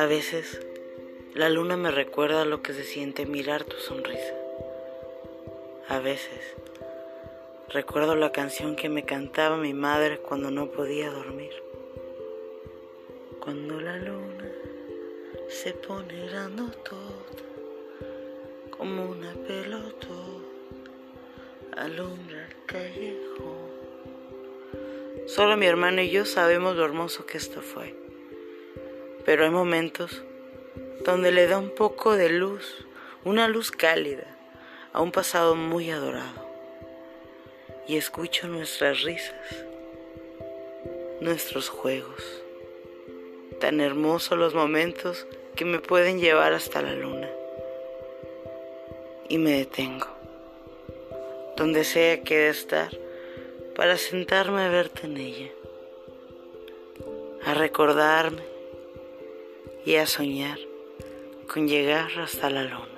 veces la luna me recuerda lo que se siente mirar tu sonrisa. A veces recuerdo la canción que me cantaba mi madre cuando no podía dormir. Cuando la luna se pone todo como una pelota, alumbra el callejón. Solo mi hermano y yo sabemos lo hermoso que esto fue. Pero hay momentos donde le da un poco de luz, una luz cálida, a un pasado muy adorado. Y escucho nuestras risas, nuestros juegos. Tan hermosos los momentos que me pueden llevar hasta la luna. Y me detengo, donde sea que de estar, para sentarme a verte en ella, a recordarme y a soñar con llegar hasta la luna.